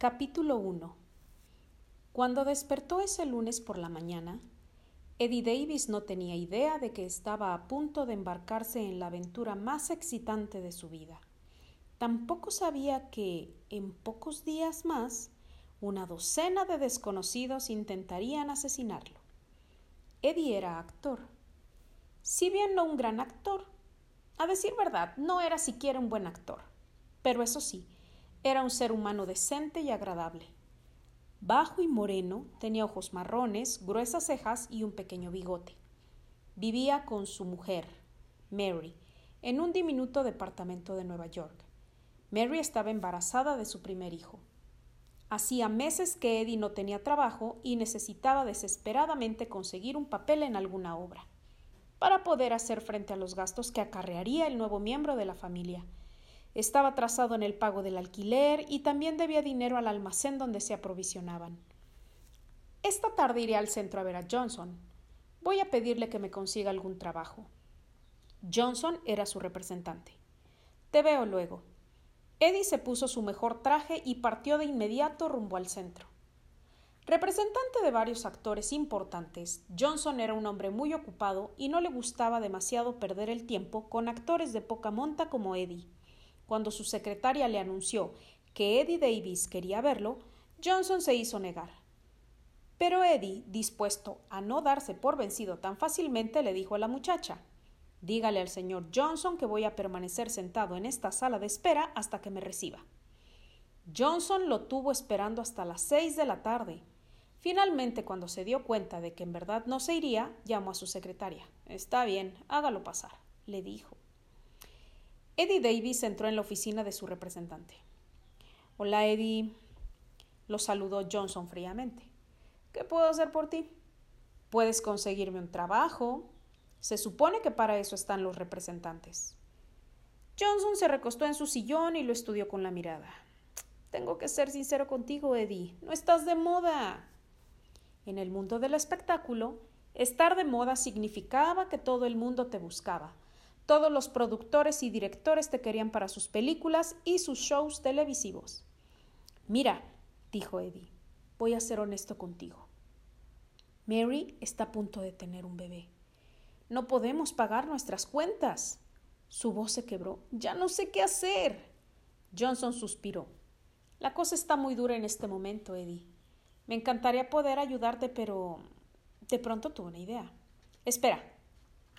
Capítulo 1 Cuando despertó ese lunes por la mañana, Eddie Davis no tenía idea de que estaba a punto de embarcarse en la aventura más excitante de su vida. Tampoco sabía que, en pocos días más, una docena de desconocidos intentarían asesinarlo. Eddie era actor. Si bien no un gran actor, a decir verdad, no era siquiera un buen actor. Pero eso sí, era un ser humano decente y agradable. Bajo y moreno, tenía ojos marrones, gruesas cejas y un pequeño bigote. Vivía con su mujer, Mary, en un diminuto departamento de Nueva York. Mary estaba embarazada de su primer hijo. Hacía meses que Eddie no tenía trabajo y necesitaba desesperadamente conseguir un papel en alguna obra, para poder hacer frente a los gastos que acarrearía el nuevo miembro de la familia, estaba atrasado en el pago del alquiler y también debía dinero al almacén donde se aprovisionaban. Esta tarde iré al centro a ver a Johnson. Voy a pedirle que me consiga algún trabajo. Johnson era su representante. Te veo luego. Eddie se puso su mejor traje y partió de inmediato rumbo al centro. Representante de varios actores importantes, Johnson era un hombre muy ocupado y no le gustaba demasiado perder el tiempo con actores de poca monta como Eddie. Cuando su secretaria le anunció que Eddie Davis quería verlo, Johnson se hizo negar. Pero Eddie, dispuesto a no darse por vencido tan fácilmente, le dijo a la muchacha Dígale al señor Johnson que voy a permanecer sentado en esta sala de espera hasta que me reciba. Johnson lo tuvo esperando hasta las seis de la tarde. Finalmente, cuando se dio cuenta de que en verdad no se iría, llamó a su secretaria. Está bien, hágalo pasar, le dijo. Eddie Davis entró en la oficina de su representante. Hola, Eddie. Lo saludó Johnson fríamente. ¿Qué puedo hacer por ti? Puedes conseguirme un trabajo. Se supone que para eso están los representantes. Johnson se recostó en su sillón y lo estudió con la mirada. Tengo que ser sincero contigo, Eddie. No estás de moda. En el mundo del espectáculo, estar de moda significaba que todo el mundo te buscaba, todos los productores y directores te querían para sus películas y sus shows televisivos. Mira, dijo Eddie, voy a ser honesto contigo. Mary está a punto de tener un bebé. No podemos pagar nuestras cuentas. Su voz se quebró. Ya no sé qué hacer. Johnson suspiró. La cosa está muy dura en este momento, Eddie. Me encantaría poder ayudarte, pero de pronto tuve una idea. Espera,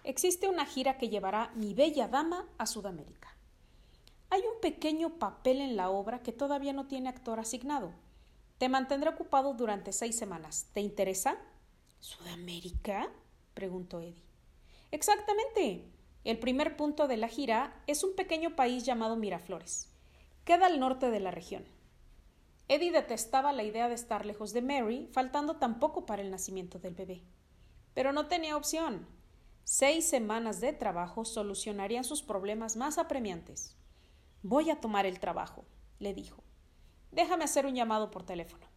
existe una gira que llevará Mi Bella Dama a Sudamérica. Hay un pequeño papel en la obra que todavía no tiene actor asignado. Te mantendré ocupado durante seis semanas. ¿Te interesa? ¿Sudamérica? preguntó Eddie. Exactamente. El primer punto de la gira es un pequeño país llamado Miraflores. Queda al norte de la región. Eddie detestaba la idea de estar lejos de Mary, faltando tan poco para el nacimiento del bebé. Pero no tenía opción. Seis semanas de trabajo solucionarían sus problemas más apremiantes. Voy a tomar el trabajo, le dijo. Déjame hacer un llamado por teléfono.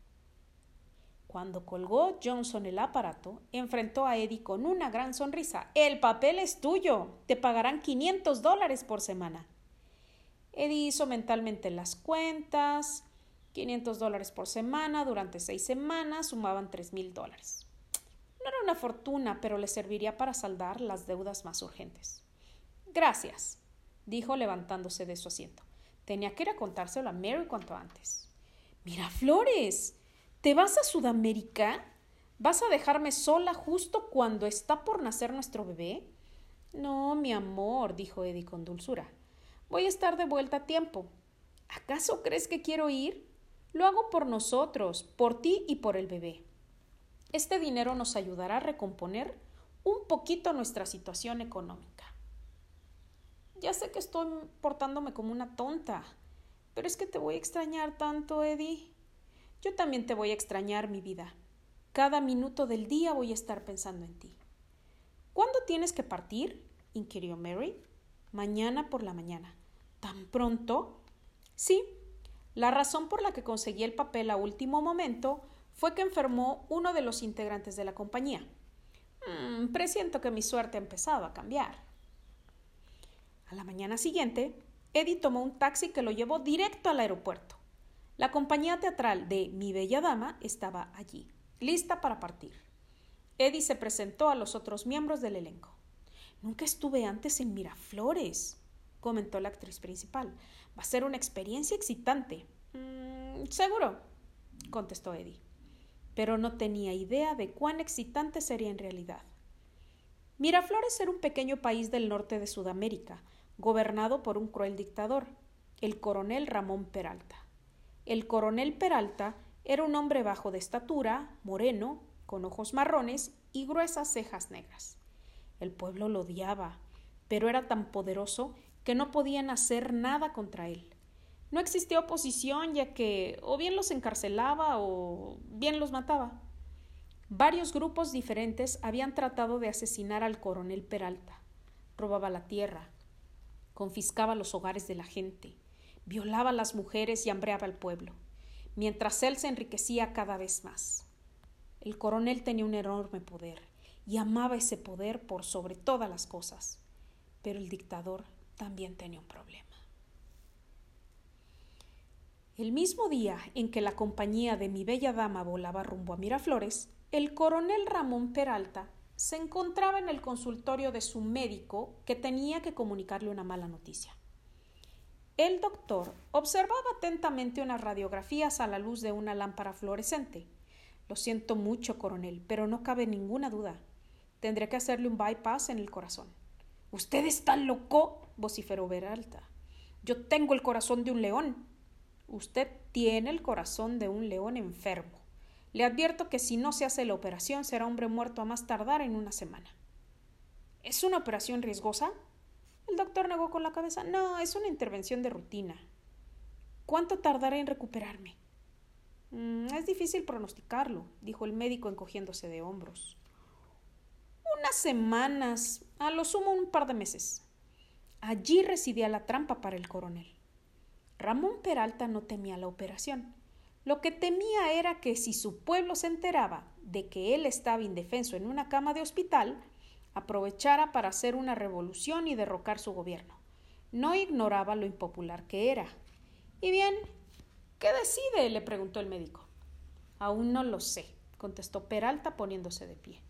Cuando colgó Johnson el aparato, enfrentó a Eddie con una gran sonrisa. El papel es tuyo. Te pagarán 500 dólares por semana. Eddie hizo mentalmente las cuentas. 500 dólares por semana durante seis semanas sumaban tres mil dólares. No era una fortuna, pero le serviría para saldar las deudas más urgentes. Gracias, dijo levantándose de su asiento. Tenía que ir a contárselo a Mary cuanto antes. Mira, Flores, ¿te vas a Sudamérica? ¿Vas a dejarme sola justo cuando está por nacer nuestro bebé? No, mi amor, dijo Eddie con dulzura. Voy a estar de vuelta a tiempo. ¿Acaso crees que quiero ir? Lo hago por nosotros, por ti y por el bebé. Este dinero nos ayudará a recomponer un poquito nuestra situación económica. Ya sé que estoy portándome como una tonta, pero es que te voy a extrañar tanto, Eddie. Yo también te voy a extrañar, mi vida. Cada minuto del día voy a estar pensando en ti. ¿Cuándo tienes que partir? inquirió Mary. Mañana por la mañana. ¿Tan pronto? Sí. La razón por la que conseguí el papel a último momento fue que enfermó uno de los integrantes de la compañía. Mm, presiento que mi suerte ha empezado a cambiar. A la mañana siguiente, Eddie tomó un taxi que lo llevó directo al aeropuerto. La compañía teatral de Mi Bella Dama estaba allí, lista para partir. Eddie se presentó a los otros miembros del elenco. Nunca estuve antes en Miraflores, comentó la actriz principal. Va a ser una experiencia excitante. Mm, seguro, contestó Eddie. Pero no tenía idea de cuán excitante sería en realidad. Miraflores era un pequeño país del norte de Sudamérica, gobernado por un cruel dictador, el coronel Ramón Peralta. El coronel Peralta era un hombre bajo de estatura, moreno, con ojos marrones y gruesas cejas negras. El pueblo lo odiaba, pero era tan poderoso que no podían hacer nada contra él. No existía oposición ya que o bien los encarcelaba o bien los mataba. Varios grupos diferentes habían tratado de asesinar al coronel Peralta. Robaba la tierra, confiscaba los hogares de la gente, violaba a las mujeres y hambreaba al pueblo, mientras él se enriquecía cada vez más. El coronel tenía un enorme poder y amaba ese poder por sobre todas las cosas. Pero el dictador también tenía un problema. El mismo día en que la compañía de mi bella dama volaba rumbo a Miraflores, el coronel Ramón Peralta se encontraba en el consultorio de su médico que tenía que comunicarle una mala noticia. El doctor observaba atentamente unas radiografías a la luz de una lámpara fluorescente. Lo siento mucho, coronel, pero no cabe ninguna duda. Tendré que hacerle un bypass en el corazón. Usted está loco, vociferó Peralta. Yo tengo el corazón de un león. Usted tiene el corazón de un león enfermo. Le advierto que si no se hace la operación será hombre muerto a más tardar en una semana. ¿Es una operación riesgosa? El doctor negó con la cabeza. No, es una intervención de rutina. ¿Cuánto tardaré en recuperarme? Mm, es difícil pronosticarlo, dijo el médico encogiéndose de hombros unas semanas, a lo sumo un par de meses. Allí residía la trampa para el coronel. Ramón Peralta no temía la operación. Lo que temía era que si su pueblo se enteraba de que él estaba indefenso en una cama de hospital, aprovechara para hacer una revolución y derrocar su gobierno. No ignoraba lo impopular que era. Y bien, ¿qué decide? le preguntó el médico. Aún no lo sé, contestó Peralta poniéndose de pie.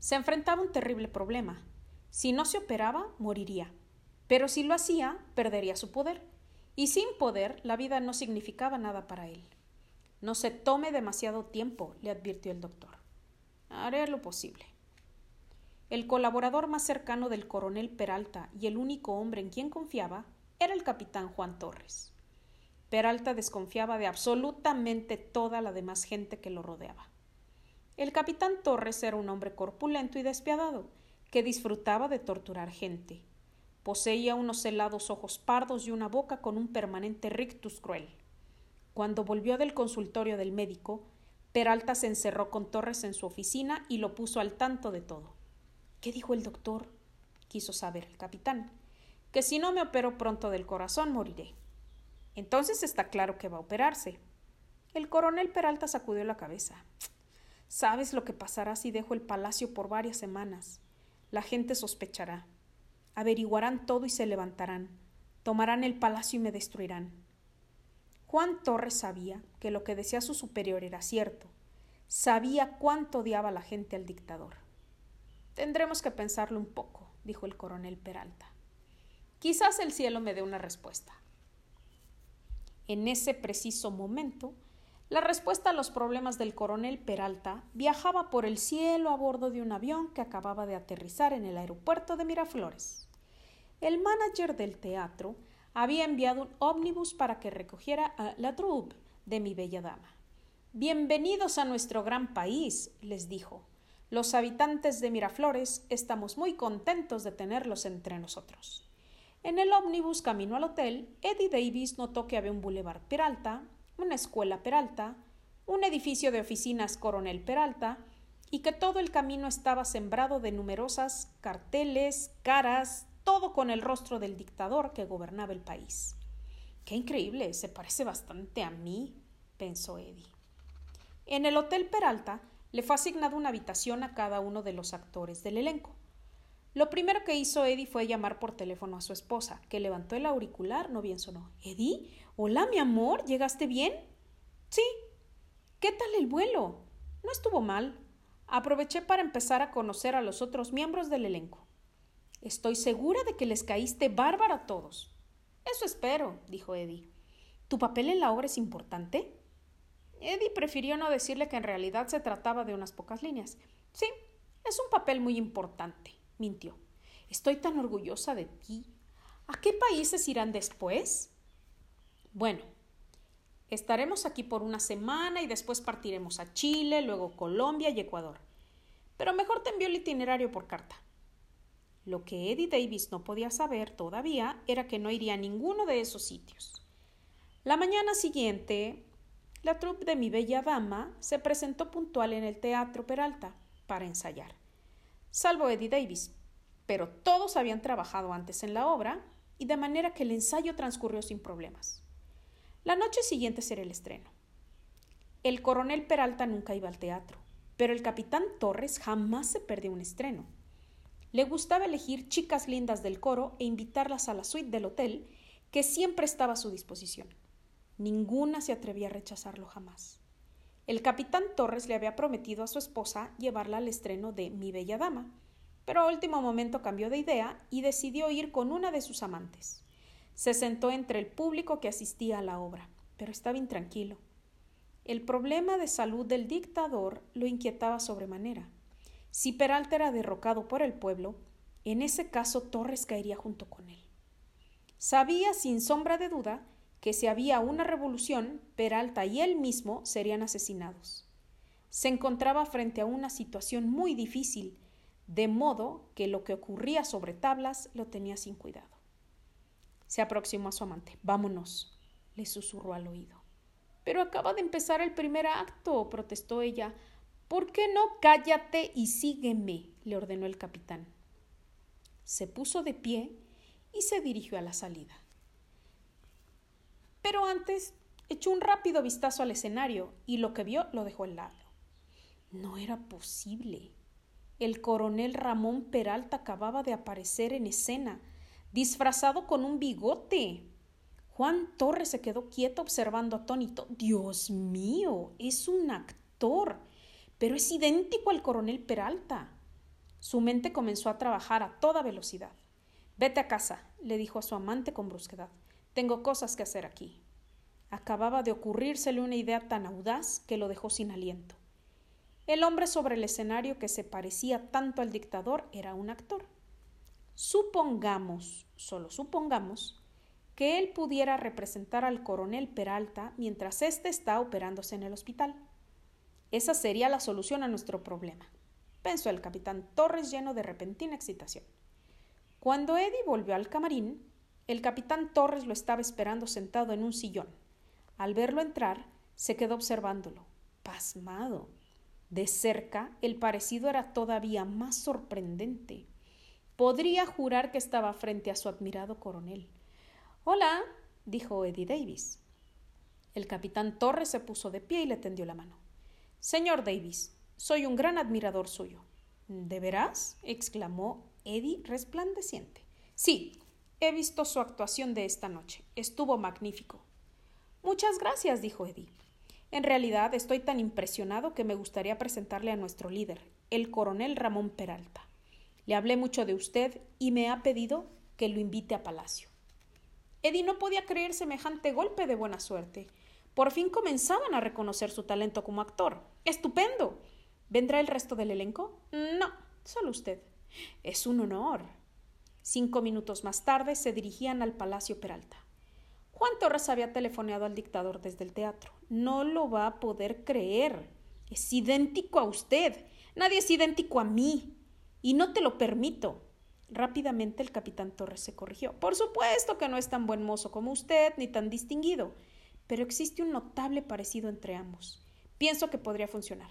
Se enfrentaba un terrible problema. Si no se operaba, moriría. Pero si lo hacía, perdería su poder. Y sin poder, la vida no significaba nada para él. No se tome demasiado tiempo, le advirtió el doctor. Haré lo posible. El colaborador más cercano del coronel Peralta y el único hombre en quien confiaba era el capitán Juan Torres. Peralta desconfiaba de absolutamente toda la demás gente que lo rodeaba. El capitán Torres era un hombre corpulento y despiadado, que disfrutaba de torturar gente. Poseía unos helados ojos pardos y una boca con un permanente rictus cruel. Cuando volvió del consultorio del médico, Peralta se encerró con Torres en su oficina y lo puso al tanto de todo. ¿Qué dijo el doctor? quiso saber el capitán. Que si no me opero pronto del corazón moriré. Entonces está claro que va a operarse. El coronel Peralta sacudió la cabeza. Sabes lo que pasará si dejo el palacio por varias semanas. La gente sospechará. Averiguarán todo y se levantarán. Tomarán el palacio y me destruirán. Juan Torres sabía que lo que decía su superior era cierto. Sabía cuánto odiaba la gente al dictador. Tendremos que pensarlo un poco, dijo el coronel Peralta. Quizás el cielo me dé una respuesta. En ese preciso momento, la respuesta a los problemas del coronel Peralta viajaba por el cielo a bordo de un avión que acababa de aterrizar en el aeropuerto de Miraflores. El manager del teatro había enviado un ómnibus para que recogiera a la troupe de mi bella dama. Bienvenidos a nuestro gran país, les dijo. Los habitantes de Miraflores estamos muy contentos de tenerlos entre nosotros. En el ómnibus camino al hotel, Eddie Davis notó que había un boulevard Peralta, una escuela Peralta, un edificio de oficinas Coronel Peralta, y que todo el camino estaba sembrado de numerosas carteles, caras, todo con el rostro del dictador que gobernaba el país. Qué increíble, se parece bastante a mí, pensó Eddie. En el Hotel Peralta le fue asignada una habitación a cada uno de los actores del elenco. Lo primero que hizo Eddie fue llamar por teléfono a su esposa, que levantó el auricular, no bien sonó. Eddie, Hola, mi amor, ¿llegaste bien? Sí. ¿Qué tal el vuelo? No estuvo mal. Aproveché para empezar a conocer a los otros miembros del elenco. Estoy segura de que les caíste bárbara a todos. Eso espero, dijo Eddie. ¿Tu papel en la obra es importante? Eddie prefirió no decirle que en realidad se trataba de unas pocas líneas. Sí, es un papel muy importante, mintió. Estoy tan orgullosa de ti. ¿A qué países irán después? Bueno, estaremos aquí por una semana y después partiremos a Chile, luego Colombia y Ecuador. Pero mejor te envío el itinerario por carta. Lo que Eddie Davis no podía saber todavía era que no iría a ninguno de esos sitios. La mañana siguiente, la troupe de mi bella dama se presentó puntual en el Teatro Peralta para ensayar, salvo Eddie Davis, pero todos habían trabajado antes en la obra y de manera que el ensayo transcurrió sin problemas. La noche siguiente será el estreno. El coronel Peralta nunca iba al teatro, pero el capitán Torres jamás se perdió un estreno. Le gustaba elegir chicas lindas del coro e invitarlas a la suite del hotel, que siempre estaba a su disposición. Ninguna se atrevía a rechazarlo jamás. El capitán Torres le había prometido a su esposa llevarla al estreno de Mi Bella Dama, pero a último momento cambió de idea y decidió ir con una de sus amantes. Se sentó entre el público que asistía a la obra, pero estaba intranquilo. El problema de salud del dictador lo inquietaba sobremanera. Si Peralta era derrocado por el pueblo, en ese caso Torres caería junto con él. Sabía sin sombra de duda que si había una revolución, Peralta y él mismo serían asesinados. Se encontraba frente a una situación muy difícil, de modo que lo que ocurría sobre tablas lo tenía sin cuidado. Se aproximó a su amante. Vámonos, le susurró al oído. Pero acaba de empezar el primer acto, protestó ella. ¿Por qué no cállate y sígueme? le ordenó el capitán. Se puso de pie y se dirigió a la salida. Pero antes echó un rápido vistazo al escenario y lo que vio lo dejó al lado. No era posible. El coronel Ramón Peralta acababa de aparecer en escena disfrazado con un bigote. Juan Torres se quedó quieto observando atónito. Dios mío, es un actor, pero es idéntico al coronel Peralta. Su mente comenzó a trabajar a toda velocidad. Vete a casa, le dijo a su amante con brusquedad. Tengo cosas que hacer aquí. Acababa de ocurrírsele una idea tan audaz que lo dejó sin aliento. El hombre sobre el escenario que se parecía tanto al dictador era un actor. Supongamos, solo supongamos, que él pudiera representar al coronel Peralta mientras éste está operándose en el hospital. Esa sería la solución a nuestro problema, pensó el capitán Torres lleno de repentina excitación. Cuando Eddie volvió al camarín, el capitán Torres lo estaba esperando sentado en un sillón. Al verlo entrar, se quedó observándolo, pasmado. De cerca, el parecido era todavía más sorprendente. Podría jurar que estaba frente a su admirado coronel. Hola, dijo Eddie Davis. El capitán Torres se puso de pie y le tendió la mano. Señor Davis, soy un gran admirador suyo. ¿De veras? exclamó Eddie resplandeciente. Sí, he visto su actuación de esta noche. Estuvo magnífico. Muchas gracias, dijo Eddie. En realidad estoy tan impresionado que me gustaría presentarle a nuestro líder, el coronel Ramón Peralta. Le hablé mucho de usted y me ha pedido que lo invite a Palacio. Eddie no podía creer semejante golpe de buena suerte. Por fin comenzaban a reconocer su talento como actor. ¡Estupendo! ¿Vendrá el resto del elenco? No, solo usted. Es un honor. Cinco minutos más tarde se dirigían al Palacio Peralta. Juan Torres había telefoneado al dictador desde el teatro. No lo va a poder creer. Es idéntico a usted. Nadie es idéntico a mí. Y no te lo permito. Rápidamente el capitán Torres se corrigió. Por supuesto que no es tan buen mozo como usted, ni tan distinguido, pero existe un notable parecido entre ambos. Pienso que podría funcionar.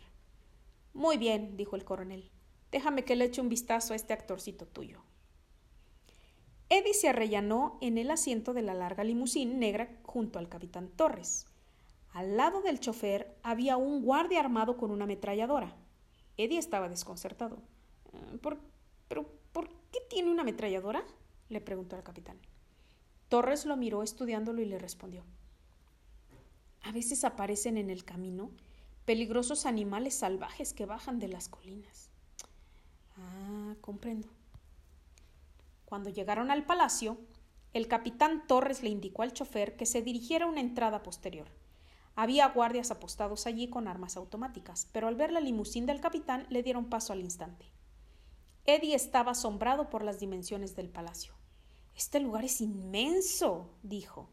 Muy bien, dijo el coronel. Déjame que le eche un vistazo a este actorcito tuyo. Eddie se arrellanó en el asiento de la larga limusín negra junto al capitán Torres. Al lado del chofer había un guardia armado con una ametralladora. Eddie estaba desconcertado. ¿Por, pero, ¿por qué tiene una ametralladora? le preguntó al capitán. Torres lo miró estudiándolo y le respondió. A veces aparecen en el camino peligrosos animales salvajes que bajan de las colinas. Ah, comprendo. Cuando llegaron al palacio, el capitán Torres le indicó al chofer que se dirigiera a una entrada posterior. Había guardias apostados allí con armas automáticas, pero al ver la limusín del capitán le dieron paso al instante. Eddie estaba asombrado por las dimensiones del palacio. Este lugar es inmenso, dijo.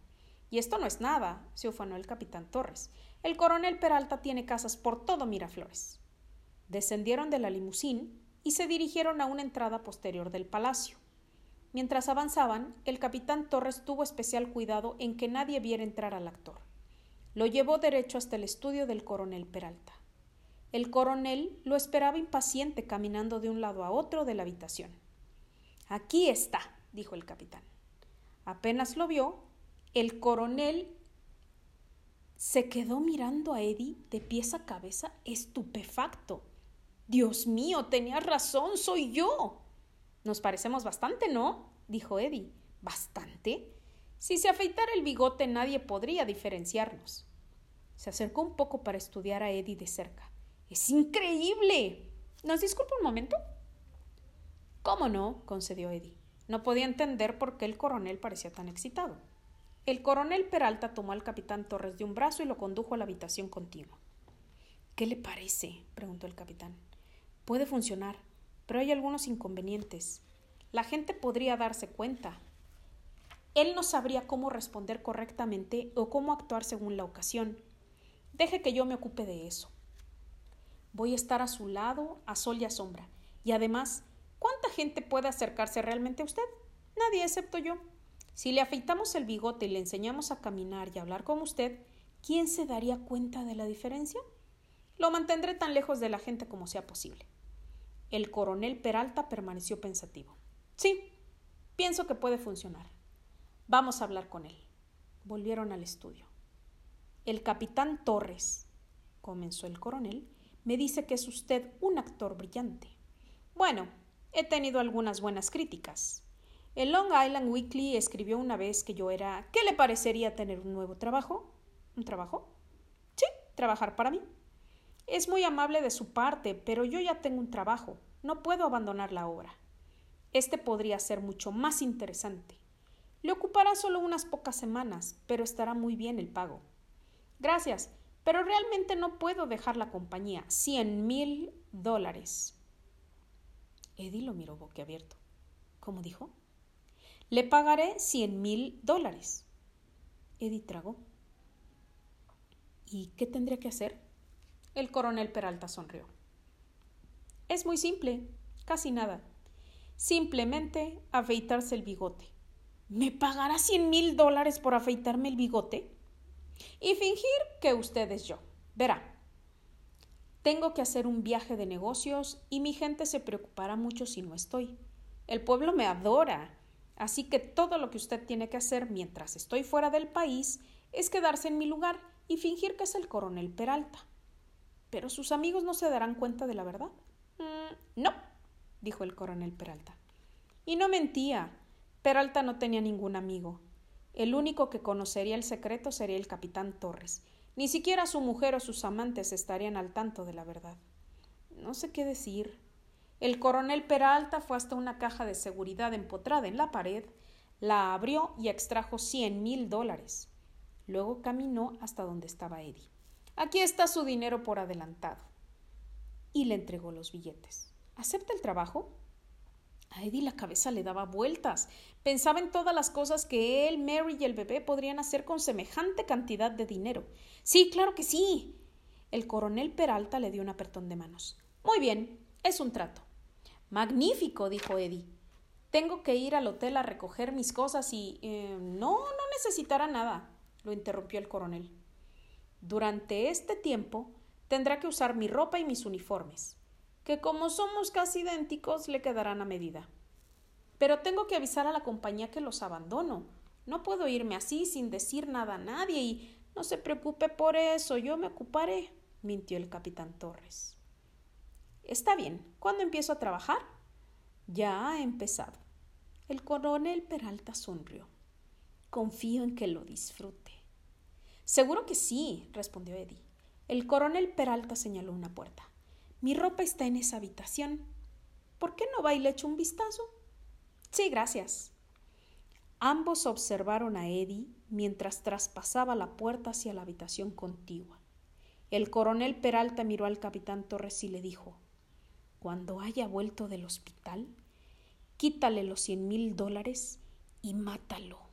Y esto no es nada, se ufanó el capitán Torres. El coronel Peralta tiene casas por todo Miraflores. Descendieron de la limusín y se dirigieron a una entrada posterior del palacio. Mientras avanzaban, el capitán Torres tuvo especial cuidado en que nadie viera entrar al actor. Lo llevó derecho hasta el estudio del coronel Peralta. El coronel lo esperaba impaciente caminando de un lado a otro de la habitación. Aquí está, dijo el capitán. Apenas lo vio, el coronel se quedó mirando a Eddie de pies a cabeza, estupefacto. Dios mío, tenías razón, soy yo. Nos parecemos bastante, ¿no? dijo Eddie. ¿Bastante? Si se afeitara el bigote nadie podría diferenciarnos. Se acercó un poco para estudiar a Eddie de cerca. ¡Es increíble! ¿Nos disculpa un momento? ¿Cómo no? concedió Eddie. No podía entender por qué el coronel parecía tan excitado. El coronel Peralta tomó al capitán Torres de un brazo y lo condujo a la habitación contigua. ¿Qué le parece? preguntó el capitán. Puede funcionar, pero hay algunos inconvenientes. La gente podría darse cuenta. Él no sabría cómo responder correctamente o cómo actuar según la ocasión. Deje que yo me ocupe de eso. Voy a estar a su lado, a sol y a sombra. Y además, ¿cuánta gente puede acercarse realmente a usted? Nadie excepto yo. Si le afeitamos el bigote y le enseñamos a caminar y a hablar como usted, ¿quién se daría cuenta de la diferencia? Lo mantendré tan lejos de la gente como sea posible. El coronel Peralta permaneció pensativo. Sí, pienso que puede funcionar. Vamos a hablar con él. Volvieron al estudio. El capitán Torres, comenzó el coronel, me dice que es usted un actor brillante. Bueno, he tenido algunas buenas críticas. El Long Island Weekly escribió una vez que yo era ¿Qué le parecería tener un nuevo trabajo? ¿Un trabajo? Sí, trabajar para mí. Es muy amable de su parte, pero yo ya tengo un trabajo. No puedo abandonar la obra. Este podría ser mucho más interesante. Le ocupará solo unas pocas semanas, pero estará muy bien el pago. Gracias, pero realmente no puedo dejar la compañía. Cien mil dólares. Eddie lo miró boquiabierto. ¿Cómo dijo? Le pagaré cien mil dólares. Eddie tragó. ¿Y qué tendría que hacer? El coronel Peralta sonrió. Es muy simple, casi nada. Simplemente afeitarse el bigote. ¿Me pagará cien mil dólares por afeitarme el bigote? Y fingir que usted es yo. Verá. Tengo que hacer un viaje de negocios y mi gente se preocupará mucho si no estoy. El pueblo me adora. Así que todo lo que usted tiene que hacer mientras estoy fuera del país es quedarse en mi lugar y fingir que es el coronel Peralta. Pero sus amigos no se darán cuenta de la verdad. Mm, no, dijo el coronel Peralta. Y no mentía. Peralta no tenía ningún amigo. El único que conocería el secreto sería el capitán Torres. Ni siquiera su mujer o sus amantes estarían al tanto de la verdad. No sé qué decir. El coronel Peralta fue hasta una caja de seguridad empotrada en la pared, la abrió y extrajo cien mil dólares. Luego caminó hasta donde estaba Eddie. Aquí está su dinero por adelantado. Y le entregó los billetes. ¿Acepta el trabajo? A Eddie la cabeza le daba vueltas. Pensaba en todas las cosas que él, Mary y el bebé podrían hacer con semejante cantidad de dinero. Sí, claro que sí. El coronel Peralta le dio un apretón de manos. Muy bien, es un trato. Magnífico, dijo Eddie. Tengo que ir al hotel a recoger mis cosas y. Eh, no, no necesitará nada, lo interrumpió el coronel. Durante este tiempo tendrá que usar mi ropa y mis uniformes, que como somos casi idénticos le quedarán a medida. Pero tengo que avisar a la compañía que los abandono. No puedo irme así sin decir nada a nadie y no se preocupe por eso, yo me ocuparé, mintió el capitán Torres. Está bien, ¿cuándo empiezo a trabajar? Ya ha empezado. El coronel Peralta sonrió. Confío en que lo disfrute. Seguro que sí, respondió Eddie. El coronel Peralta señaló una puerta. Mi ropa está en esa habitación. ¿Por qué no va y le echo un vistazo? Sí, gracias. Ambos observaron a Eddie mientras traspasaba la puerta hacia la habitación contigua. El coronel Peralta miró al capitán Torres y le dijo Cuando haya vuelto del hospital, quítale los cien mil dólares y mátalo.